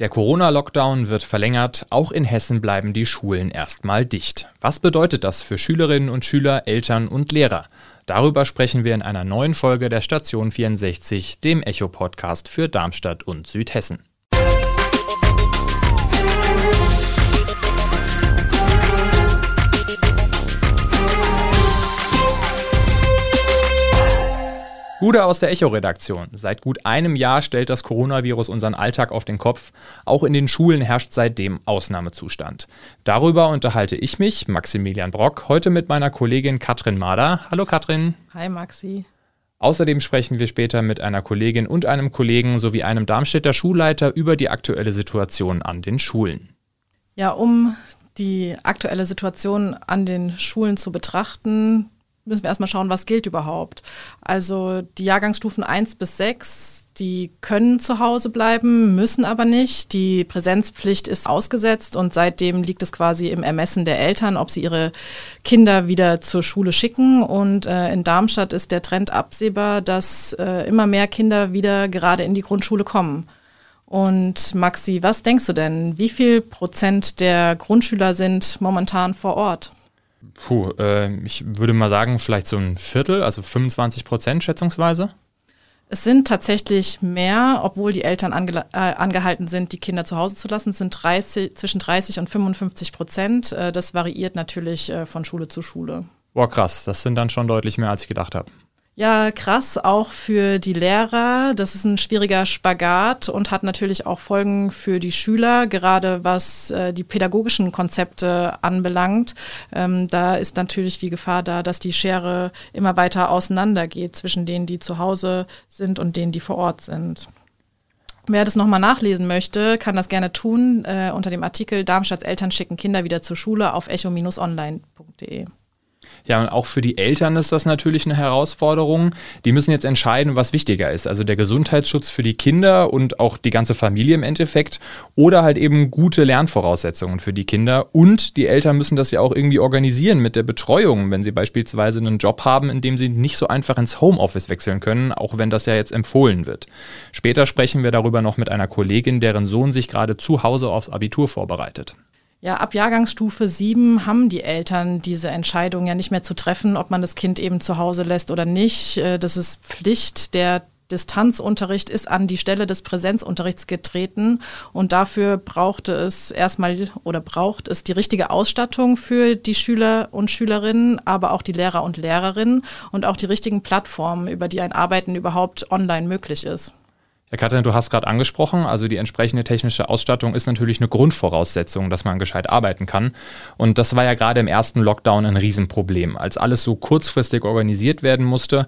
Der Corona-Lockdown wird verlängert, auch in Hessen bleiben die Schulen erstmal dicht. Was bedeutet das für Schülerinnen und Schüler, Eltern und Lehrer? Darüber sprechen wir in einer neuen Folge der Station 64, dem Echo-Podcast für Darmstadt und Südhessen. Gude aus der Echo-Redaktion. Seit gut einem Jahr stellt das Coronavirus unseren Alltag auf den Kopf. Auch in den Schulen herrscht seitdem Ausnahmezustand. Darüber unterhalte ich mich, Maximilian Brock, heute mit meiner Kollegin Katrin Mader. Hallo Katrin. Hi Maxi. Außerdem sprechen wir später mit einer Kollegin und einem Kollegen sowie einem Darmstädter Schulleiter über die aktuelle Situation an den Schulen. Ja, um die aktuelle Situation an den Schulen zu betrachten, müssen wir erstmal schauen, was gilt überhaupt. Also die Jahrgangsstufen 1 bis 6, die können zu Hause bleiben, müssen aber nicht. Die Präsenzpflicht ist ausgesetzt und seitdem liegt es quasi im Ermessen der Eltern, ob sie ihre Kinder wieder zur Schule schicken. Und äh, in Darmstadt ist der Trend absehbar, dass äh, immer mehr Kinder wieder gerade in die Grundschule kommen. Und Maxi, was denkst du denn? Wie viel Prozent der Grundschüler sind momentan vor Ort? Puh, äh, ich würde mal sagen, vielleicht so ein Viertel, also 25 Prozent schätzungsweise. Es sind tatsächlich mehr, obwohl die Eltern ange äh, angehalten sind, die Kinder zu Hause zu lassen. Es sind 30, zwischen 30 und 55 Prozent. Äh, das variiert natürlich äh, von Schule zu Schule. Boah, krass. Das sind dann schon deutlich mehr, als ich gedacht habe. Ja, krass, auch für die Lehrer. Das ist ein schwieriger Spagat und hat natürlich auch Folgen für die Schüler, gerade was äh, die pädagogischen Konzepte anbelangt. Ähm, da ist natürlich die Gefahr da, dass die Schere immer weiter auseinandergeht zwischen denen, die zu Hause sind und denen, die vor Ort sind. Wer das nochmal nachlesen möchte, kann das gerne tun äh, unter dem Artikel Darmstadts Eltern schicken Kinder wieder zur Schule auf echo-online.de. Ja, und auch für die Eltern ist das natürlich eine Herausforderung. Die müssen jetzt entscheiden, was wichtiger ist. Also der Gesundheitsschutz für die Kinder und auch die ganze Familie im Endeffekt oder halt eben gute Lernvoraussetzungen für die Kinder. Und die Eltern müssen das ja auch irgendwie organisieren mit der Betreuung, wenn sie beispielsweise einen Job haben, in dem sie nicht so einfach ins Homeoffice wechseln können, auch wenn das ja jetzt empfohlen wird. Später sprechen wir darüber noch mit einer Kollegin, deren Sohn sich gerade zu Hause aufs Abitur vorbereitet. Ja, ab Jahrgangsstufe 7 haben die Eltern diese Entscheidung ja nicht mehr zu treffen, ob man das Kind eben zu Hause lässt oder nicht. Äh, das ist Pflicht. Der Distanzunterricht ist an die Stelle des Präsenzunterrichts getreten und dafür brauchte es erstmal oder braucht es die richtige Ausstattung für die Schüler und Schülerinnen, aber auch die Lehrer und Lehrerinnen und auch die richtigen Plattformen, über die ein Arbeiten überhaupt online möglich ist. Herr Katrin, du hast gerade angesprochen, also die entsprechende technische Ausstattung ist natürlich eine Grundvoraussetzung, dass man gescheit arbeiten kann. Und das war ja gerade im ersten Lockdown ein Riesenproblem, als alles so kurzfristig organisiert werden musste.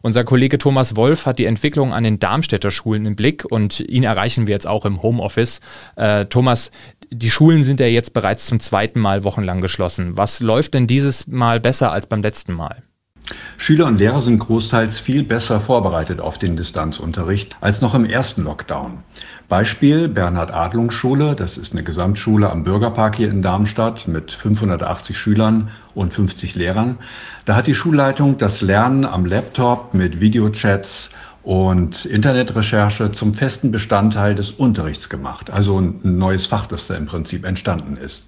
Unser Kollege Thomas Wolf hat die Entwicklung an den Darmstädter Schulen im Blick und ihn erreichen wir jetzt auch im Homeoffice. Äh, Thomas, die Schulen sind ja jetzt bereits zum zweiten Mal wochenlang geschlossen. Was läuft denn dieses Mal besser als beim letzten Mal? Schüler und Lehrer sind großteils viel besser vorbereitet auf den Distanzunterricht als noch im ersten Lockdown. Beispiel Bernhard Adlung Schule, das ist eine Gesamtschule am Bürgerpark hier in Darmstadt mit 580 Schülern und 50 Lehrern. Da hat die Schulleitung das Lernen am Laptop mit Videochats und Internetrecherche zum festen Bestandteil des Unterrichts gemacht. Also ein neues Fach, das da im Prinzip entstanden ist.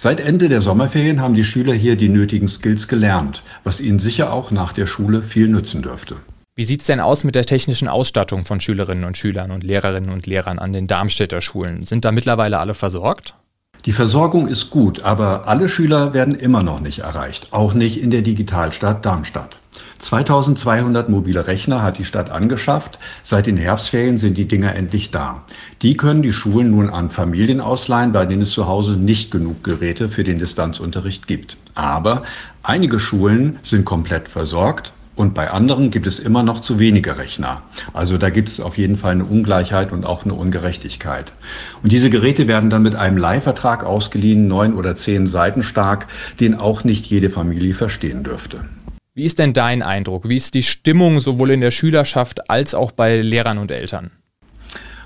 Seit Ende der Sommerferien haben die Schüler hier die nötigen Skills gelernt, was ihnen sicher auch nach der Schule viel nützen dürfte. Wie sieht es denn aus mit der technischen Ausstattung von Schülerinnen und Schülern und Lehrerinnen und Lehrern an den Darmstädter Schulen? Sind da mittlerweile alle versorgt? Die Versorgung ist gut, aber alle Schüler werden immer noch nicht erreicht, auch nicht in der Digitalstadt Darmstadt. 2200 mobile Rechner hat die Stadt angeschafft. Seit den Herbstferien sind die Dinger endlich da. Die können die Schulen nun an Familien ausleihen, bei denen es zu Hause nicht genug Geräte für den Distanzunterricht gibt. Aber einige Schulen sind komplett versorgt und bei anderen gibt es immer noch zu wenige Rechner. Also da gibt es auf jeden Fall eine Ungleichheit und auch eine Ungerechtigkeit. Und diese Geräte werden dann mit einem Leihvertrag ausgeliehen, neun oder zehn Seiten stark, den auch nicht jede Familie verstehen dürfte. Wie ist denn dein Eindruck? Wie ist die Stimmung sowohl in der Schülerschaft als auch bei Lehrern und Eltern?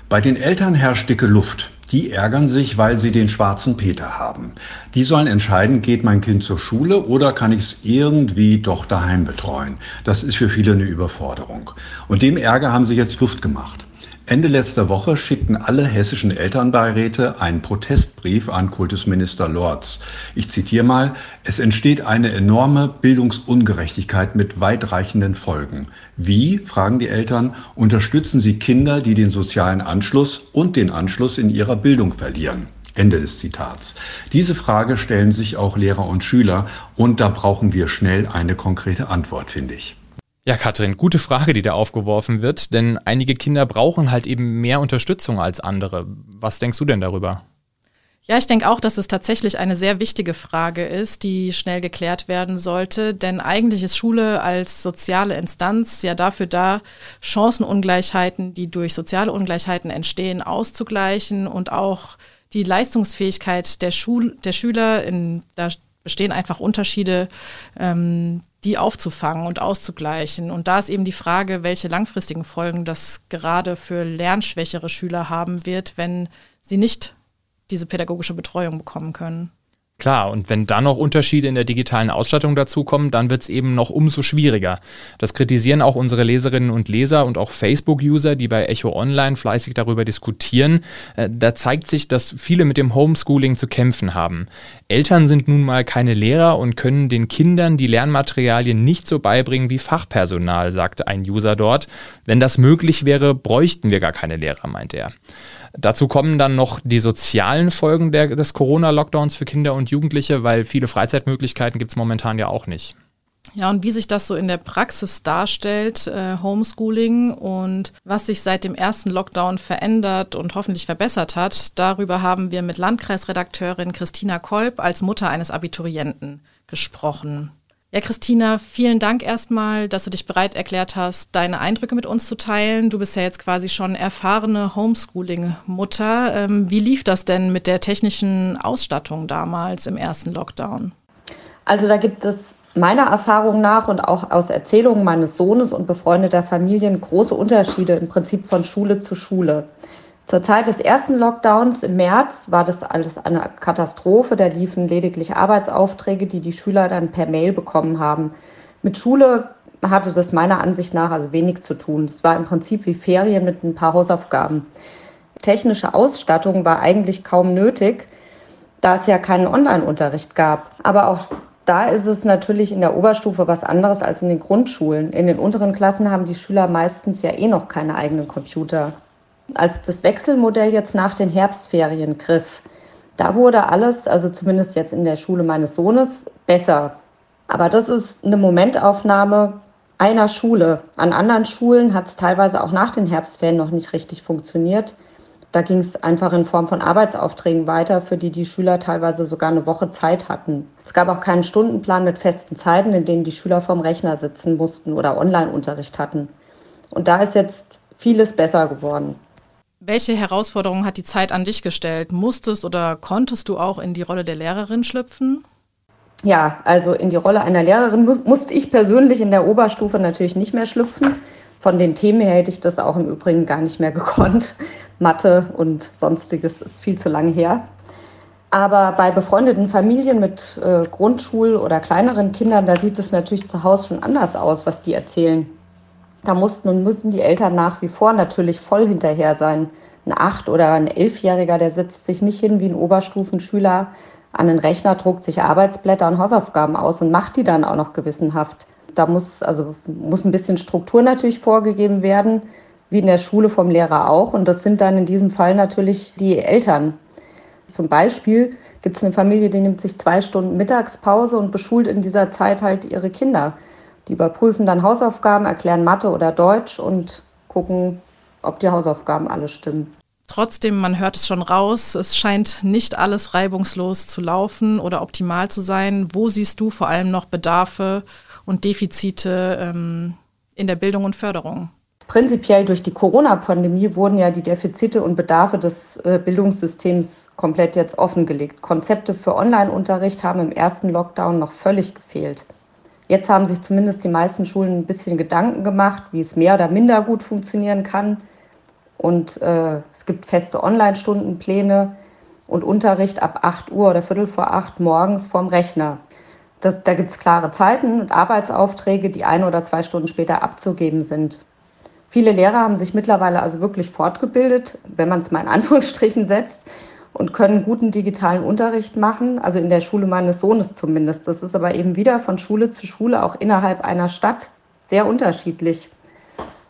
Bei den Eltern herrscht dicke Luft. Die ärgern sich, weil sie den schwarzen Peter haben. Die sollen entscheiden, geht mein Kind zur Schule oder kann ich es irgendwie doch daheim betreuen. Das ist für viele eine Überforderung. Und dem Ärger haben sie jetzt Luft gemacht. Ende letzter Woche schickten alle hessischen Elternbeiräte einen Protestbrief an Kultusminister Lorz. Ich zitiere mal, es entsteht eine enorme Bildungsungerechtigkeit mit weitreichenden Folgen. Wie, fragen die Eltern, unterstützen Sie Kinder, die den sozialen Anschluss und den Anschluss in ihrer Bildung verlieren? Ende des Zitats. Diese Frage stellen sich auch Lehrer und Schüler und da brauchen wir schnell eine konkrete Antwort, finde ich. Ja, Katrin, gute Frage, die da aufgeworfen wird, denn einige Kinder brauchen halt eben mehr Unterstützung als andere. Was denkst du denn darüber? Ja, ich denke auch, dass es tatsächlich eine sehr wichtige Frage ist, die schnell geklärt werden sollte. Denn eigentlich ist Schule als soziale Instanz ja dafür da, Chancenungleichheiten, die durch soziale Ungleichheiten entstehen, auszugleichen und auch die Leistungsfähigkeit der, Schul der Schüler, in, da bestehen einfach Unterschiede, ähm, die aufzufangen und auszugleichen. Und da ist eben die Frage, welche langfristigen Folgen das gerade für lernschwächere Schüler haben wird, wenn sie nicht diese pädagogische Betreuung bekommen können. Klar, und wenn dann noch Unterschiede in der digitalen Ausstattung dazukommen, dann wird es eben noch umso schwieriger. Das kritisieren auch unsere Leserinnen und Leser und auch Facebook-User, die bei Echo Online fleißig darüber diskutieren. Äh, da zeigt sich, dass viele mit dem Homeschooling zu kämpfen haben. Eltern sind nun mal keine Lehrer und können den Kindern die Lernmaterialien nicht so beibringen wie Fachpersonal, sagte ein User dort. Wenn das möglich wäre, bräuchten wir gar keine Lehrer, meinte er. Dazu kommen dann noch die sozialen Folgen der, des Corona-Lockdowns für Kinder und Jugendliche, weil viele Freizeitmöglichkeiten gibt es momentan ja auch nicht. Ja, und wie sich das so in der Praxis darstellt, äh, Homeschooling und was sich seit dem ersten Lockdown verändert und hoffentlich verbessert hat, darüber haben wir mit Landkreisredakteurin Christina Kolb als Mutter eines Abiturienten gesprochen. Ja, Christina, vielen Dank erstmal, dass du dich bereit erklärt hast, deine Eindrücke mit uns zu teilen. Du bist ja jetzt quasi schon erfahrene Homeschooling-Mutter. Ähm, wie lief das denn mit der technischen Ausstattung damals im ersten Lockdown? Also da gibt es meiner Erfahrung nach und auch aus Erzählungen meines Sohnes und befreundeter Familien große Unterschiede im Prinzip von Schule zu Schule. Zur Zeit des ersten Lockdowns im März war das alles eine Katastrophe. Da liefen lediglich Arbeitsaufträge, die die Schüler dann per Mail bekommen haben. Mit Schule hatte das meiner Ansicht nach also wenig zu tun. Es war im Prinzip wie Ferien mit ein paar Hausaufgaben. Technische Ausstattung war eigentlich kaum nötig, da es ja keinen Online-Unterricht gab. Aber auch da ist es natürlich in der Oberstufe was anderes als in den Grundschulen. In den unteren Klassen haben die Schüler meistens ja eh noch keine eigenen Computer als das Wechselmodell jetzt nach den Herbstferien griff, da wurde alles, also zumindest jetzt in der Schule meines Sohnes, besser. Aber das ist eine Momentaufnahme einer Schule. An anderen Schulen hat es teilweise auch nach den Herbstferien noch nicht richtig funktioniert. Da ging es einfach in Form von Arbeitsaufträgen weiter, für die die Schüler teilweise sogar eine Woche Zeit hatten. Es gab auch keinen Stundenplan mit festen Zeiten, in denen die Schüler vorm Rechner sitzen mussten oder Online-Unterricht hatten. Und da ist jetzt vieles besser geworden. Welche Herausforderungen hat die Zeit an dich gestellt? Musstest oder konntest du auch in die Rolle der Lehrerin schlüpfen? Ja, also in die Rolle einer Lehrerin mu musste ich persönlich in der Oberstufe natürlich nicht mehr schlüpfen. Von den Themen her hätte ich das auch im Übrigen gar nicht mehr gekonnt. Mathe und sonstiges ist viel zu lange her. Aber bei befreundeten Familien mit äh, Grundschul- oder kleineren Kindern, da sieht es natürlich zu Hause schon anders aus, was die erzählen. Da mussten und müssen die Eltern nach wie vor natürlich voll hinterher sein. Ein Acht- oder ein Elfjähriger, der setzt sich nicht hin wie ein Oberstufenschüler an den Rechner, druckt sich Arbeitsblätter und Hausaufgaben aus und macht die dann auch noch gewissenhaft. Da muss, also, muss ein bisschen Struktur natürlich vorgegeben werden, wie in der Schule vom Lehrer auch. Und das sind dann in diesem Fall natürlich die Eltern. Zum Beispiel gibt es eine Familie, die nimmt sich zwei Stunden Mittagspause und beschult in dieser Zeit halt ihre Kinder. Die überprüfen dann Hausaufgaben, erklären Mathe oder Deutsch und gucken, ob die Hausaufgaben alle stimmen. Trotzdem, man hört es schon raus, es scheint nicht alles reibungslos zu laufen oder optimal zu sein. Wo siehst du vor allem noch Bedarfe und Defizite ähm, in der Bildung und Förderung? Prinzipiell durch die Corona-Pandemie wurden ja die Defizite und Bedarfe des äh, Bildungssystems komplett jetzt offengelegt. Konzepte für Online-Unterricht haben im ersten Lockdown noch völlig gefehlt. Jetzt haben sich zumindest die meisten Schulen ein bisschen Gedanken gemacht, wie es mehr oder minder gut funktionieren kann. Und äh, es gibt feste Online-Stundenpläne und Unterricht ab 8 Uhr oder Viertel vor 8 morgens vorm Rechner. Das, da gibt es klare Zeiten und Arbeitsaufträge, die ein oder zwei Stunden später abzugeben sind. Viele Lehrer haben sich mittlerweile also wirklich fortgebildet, wenn man es mal in Anführungsstrichen setzt, und können guten digitalen Unterricht machen, also in der Schule meines Sohnes zumindest. Das ist aber eben wieder von Schule zu Schule auch innerhalb einer Stadt sehr unterschiedlich.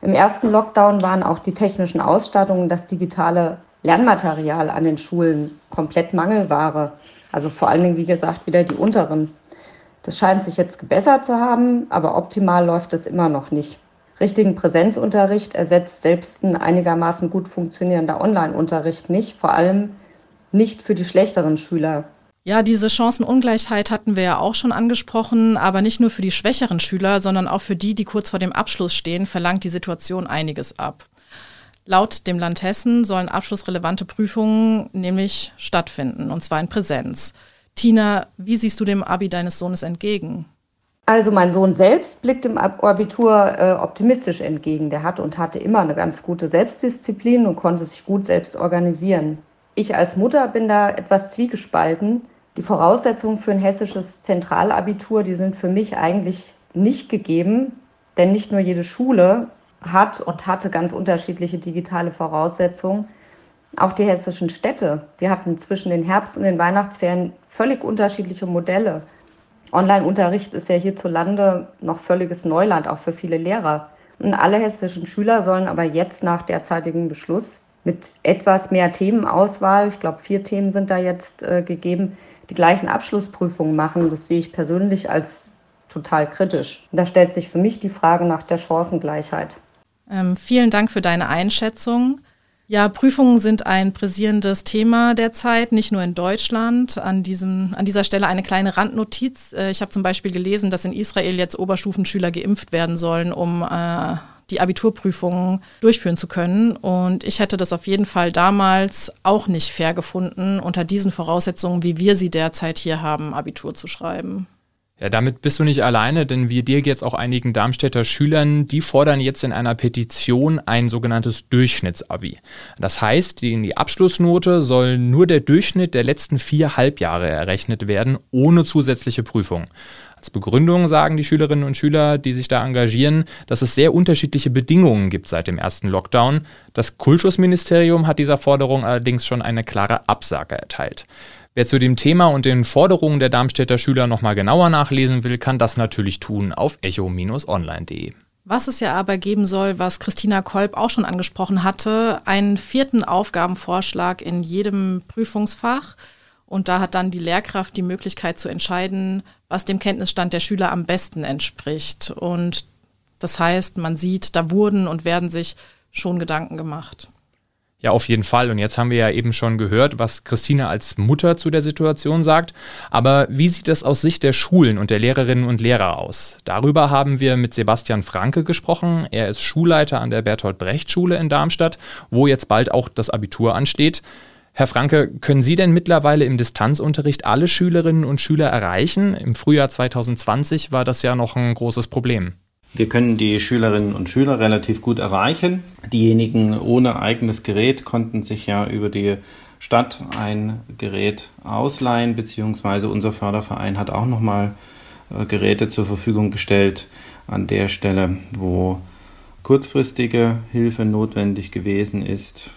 Im ersten Lockdown waren auch die technischen Ausstattungen, das digitale Lernmaterial an den Schulen komplett Mangelware. Also vor allen Dingen, wie gesagt, wieder die unteren. Das scheint sich jetzt gebessert zu haben, aber optimal läuft es immer noch nicht richtigen Präsenzunterricht ersetzt selbst ein einigermaßen gut funktionierender Online-Unterricht nicht, vor allem nicht für die schlechteren Schüler. Ja, diese Chancenungleichheit hatten wir ja auch schon angesprochen, aber nicht nur für die schwächeren Schüler, sondern auch für die, die kurz vor dem Abschluss stehen, verlangt die Situation einiges ab. Laut dem Land Hessen sollen abschlussrelevante Prüfungen nämlich stattfinden, und zwar in Präsenz. Tina, wie siehst du dem Abi deines Sohnes entgegen? Also mein Sohn selbst blickt im Abitur äh, optimistisch entgegen. Der hatte und hatte immer eine ganz gute Selbstdisziplin und konnte sich gut selbst organisieren. Ich als Mutter bin da etwas zwiegespalten. Die Voraussetzungen für ein hessisches Zentralabitur, die sind für mich eigentlich nicht gegeben, denn nicht nur jede Schule hat und hatte ganz unterschiedliche digitale Voraussetzungen. Auch die hessischen Städte, die hatten zwischen den Herbst- und den Weihnachtsferien völlig unterschiedliche Modelle. Online-Unterricht ist ja hierzulande noch völliges Neuland, auch für viele Lehrer. Und alle hessischen Schüler sollen aber jetzt nach derzeitigem Beschluss mit etwas mehr Themenauswahl, ich glaube vier Themen sind da jetzt äh, gegeben, die gleichen Abschlussprüfungen machen. Das sehe ich persönlich als total kritisch. Da stellt sich für mich die Frage nach der Chancengleichheit. Ähm, vielen Dank für deine Einschätzung. Ja, Prüfungen sind ein präsierendes Thema derzeit, nicht nur in Deutschland. An, diesem, an dieser Stelle eine kleine Randnotiz. Äh, ich habe zum Beispiel gelesen, dass in Israel jetzt Oberstufenschüler geimpft werden sollen, um äh, die Abiturprüfungen durchführen zu können. Und ich hätte das auf jeden Fall damals auch nicht fair gefunden, unter diesen Voraussetzungen, wie wir sie derzeit hier haben, Abitur zu schreiben. Ja, damit bist du nicht alleine, denn wir dir jetzt auch einigen Darmstädter Schülern, die fordern jetzt in einer Petition ein sogenanntes Durchschnittsabi. Das heißt, in die Abschlussnote soll nur der Durchschnitt der letzten vier Halbjahre errechnet werden, ohne zusätzliche Prüfung. Als Begründung sagen die Schülerinnen und Schüler, die sich da engagieren, dass es sehr unterschiedliche Bedingungen gibt seit dem ersten Lockdown. Das Kultusministerium hat dieser Forderung allerdings schon eine klare Absage erteilt. Wer zu dem Thema und den Forderungen der Darmstädter Schüler nochmal genauer nachlesen will, kann das natürlich tun auf echo-online.de. Was es ja aber geben soll, was Christina Kolb auch schon angesprochen hatte, einen vierten Aufgabenvorschlag in jedem Prüfungsfach. Und da hat dann die Lehrkraft die Möglichkeit zu entscheiden, was dem Kenntnisstand der Schüler am besten entspricht. Und das heißt, man sieht, da wurden und werden sich schon Gedanken gemacht. Ja, auf jeden Fall. Und jetzt haben wir ja eben schon gehört, was Christine als Mutter zu der Situation sagt. Aber wie sieht es aus Sicht der Schulen und der Lehrerinnen und Lehrer aus? Darüber haben wir mit Sebastian Franke gesprochen. Er ist Schulleiter an der Bertolt Brecht Schule in Darmstadt, wo jetzt bald auch das Abitur ansteht. Herr Franke, können Sie denn mittlerweile im Distanzunterricht alle Schülerinnen und Schüler erreichen? Im Frühjahr 2020 war das ja noch ein großes Problem. Wir können die Schülerinnen und Schüler relativ gut erreichen. Diejenigen ohne eigenes Gerät konnten sich ja über die Stadt ein Gerät ausleihen, beziehungsweise unser Förderverein hat auch nochmal äh, Geräte zur Verfügung gestellt an der Stelle, wo kurzfristige Hilfe notwendig gewesen ist.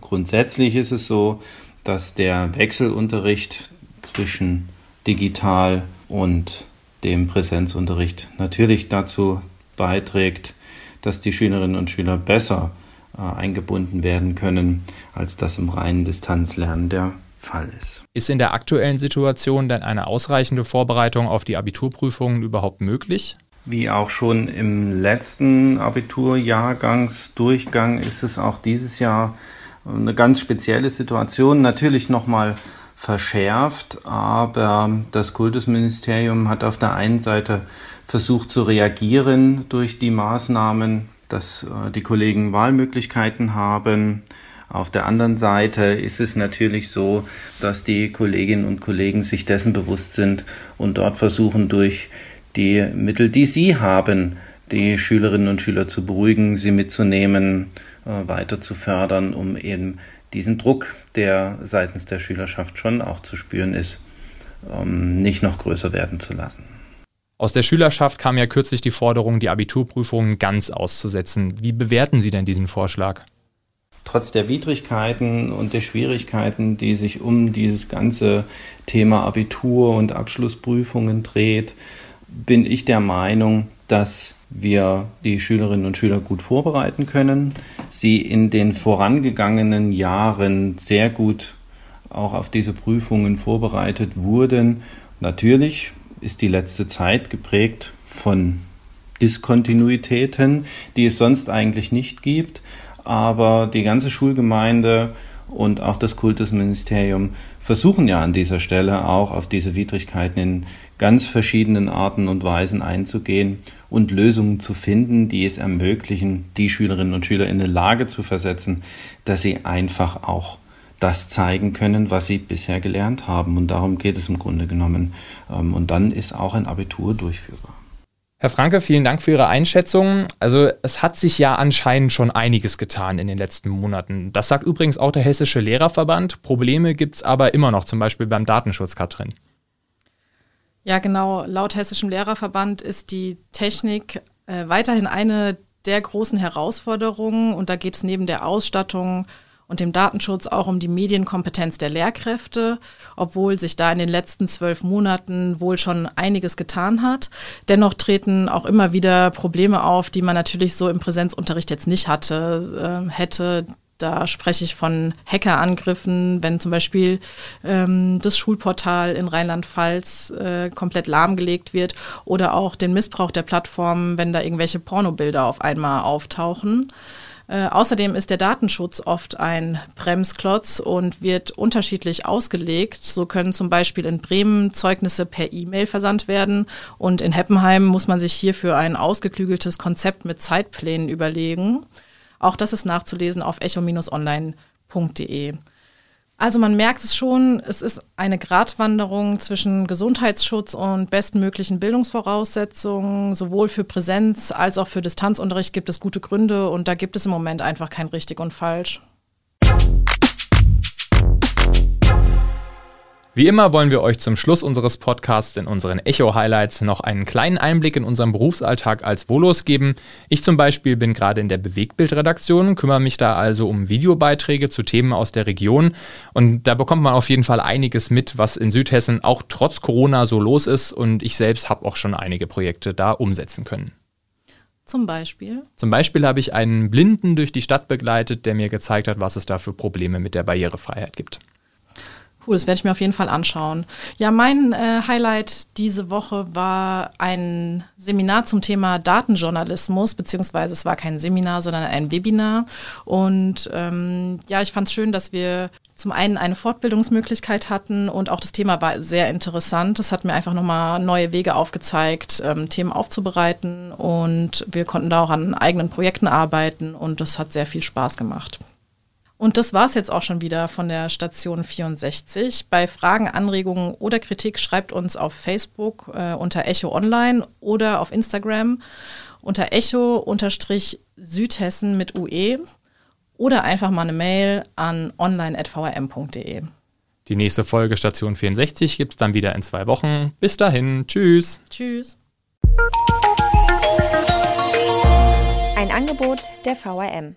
Grundsätzlich ist es so, dass der Wechselunterricht zwischen digital und dem Präsenzunterricht natürlich dazu beiträgt, dass die Schülerinnen und Schüler besser äh, eingebunden werden können, als das im reinen Distanzlernen der Fall ist. Ist in der aktuellen Situation denn eine ausreichende Vorbereitung auf die Abiturprüfungen überhaupt möglich? Wie auch schon im letzten Abiturjahrgangsdurchgang ist es auch dieses Jahr eine ganz spezielle Situation. Natürlich nochmal verschärft, aber das Kultusministerium hat auf der einen Seite versucht zu reagieren durch die Maßnahmen, dass äh, die Kollegen Wahlmöglichkeiten haben. Auf der anderen Seite ist es natürlich so, dass die Kolleginnen und Kollegen sich dessen bewusst sind und dort versuchen durch die Mittel, die sie haben, die Schülerinnen und Schüler zu beruhigen, sie mitzunehmen, äh, weiter zu fördern, um eben diesen Druck, der seitens der Schülerschaft schon auch zu spüren ist, ähm, nicht noch größer werden zu lassen. Aus der Schülerschaft kam ja kürzlich die Forderung, die Abiturprüfungen ganz auszusetzen. Wie bewerten Sie denn diesen Vorschlag? Trotz der Widrigkeiten und der Schwierigkeiten, die sich um dieses ganze Thema Abitur und Abschlussprüfungen dreht, bin ich der Meinung, dass wir die Schülerinnen und Schüler gut vorbereiten können, sie in den vorangegangenen Jahren sehr gut auch auf diese Prüfungen vorbereitet wurden. Natürlich ist die letzte Zeit geprägt von Diskontinuitäten, die es sonst eigentlich nicht gibt. Aber die ganze Schulgemeinde und auch das Kultusministerium versuchen ja an dieser Stelle auch auf diese Widrigkeiten in ganz verschiedenen Arten und Weisen einzugehen und Lösungen zu finden, die es ermöglichen, die Schülerinnen und Schüler in eine Lage zu versetzen, dass sie einfach auch das zeigen können, was sie bisher gelernt haben. Und darum geht es im Grunde genommen. Ähm, und dann ist auch ein Abitur durchführbar. Herr Franke, vielen Dank für Ihre Einschätzung. Also es hat sich ja anscheinend schon einiges getan in den letzten Monaten. Das sagt übrigens auch der Hessische Lehrerverband. Probleme gibt es aber immer noch, zum Beispiel beim Datenschutz, Katrin. Ja, genau. Laut Hessischem Lehrerverband ist die Technik äh, weiterhin eine der großen Herausforderungen. Und da geht es neben der Ausstattung und dem Datenschutz auch um die Medienkompetenz der Lehrkräfte, obwohl sich da in den letzten zwölf Monaten wohl schon einiges getan hat. Dennoch treten auch immer wieder Probleme auf, die man natürlich so im Präsenzunterricht jetzt nicht hatte, äh, hätte. Da spreche ich von Hackerangriffen, wenn zum Beispiel ähm, das Schulportal in Rheinland-Pfalz äh, komplett lahmgelegt wird oder auch den Missbrauch der Plattformen, wenn da irgendwelche Pornobilder auf einmal auftauchen. Äh, außerdem ist der Datenschutz oft ein Bremsklotz und wird unterschiedlich ausgelegt. So können zum Beispiel in Bremen Zeugnisse per E-Mail versandt werden und in Heppenheim muss man sich hierfür ein ausgeklügeltes Konzept mit Zeitplänen überlegen. Auch das ist nachzulesen auf echo-online.de. Also man merkt es schon, es ist eine Gratwanderung zwischen Gesundheitsschutz und bestmöglichen Bildungsvoraussetzungen. Sowohl für Präsenz als auch für Distanzunterricht gibt es gute Gründe und da gibt es im Moment einfach kein richtig und falsch. Wie immer wollen wir euch zum Schluss unseres Podcasts in unseren Echo-Highlights noch einen kleinen Einblick in unseren Berufsalltag als Volos geben. Ich zum Beispiel bin gerade in der Bewegtbildredaktion, kümmere mich da also um Videobeiträge zu Themen aus der Region und da bekommt man auf jeden Fall einiges mit, was in Südhessen auch trotz Corona so los ist und ich selbst habe auch schon einige Projekte da umsetzen können. Zum Beispiel? Zum Beispiel habe ich einen Blinden durch die Stadt begleitet, der mir gezeigt hat, was es da für Probleme mit der Barrierefreiheit gibt. Cool, das werde ich mir auf jeden Fall anschauen. Ja, mein äh, Highlight diese Woche war ein Seminar zum Thema Datenjournalismus, beziehungsweise es war kein Seminar, sondern ein Webinar. Und ähm, ja, ich fand es schön, dass wir zum einen eine Fortbildungsmöglichkeit hatten und auch das Thema war sehr interessant. Es hat mir einfach nochmal neue Wege aufgezeigt, ähm, Themen aufzubereiten und wir konnten da auch an eigenen Projekten arbeiten und das hat sehr viel Spaß gemacht. Und das war es jetzt auch schon wieder von der Station 64. Bei Fragen, Anregungen oder Kritik schreibt uns auf Facebook äh, unter Echo Online oder auf Instagram unter Echo-Südhessen mit UE oder einfach mal eine Mail an online.vrm.de. Die nächste Folge Station 64 gibt es dann wieder in zwei Wochen. Bis dahin, tschüss. Tschüss. Ein Angebot der VRM.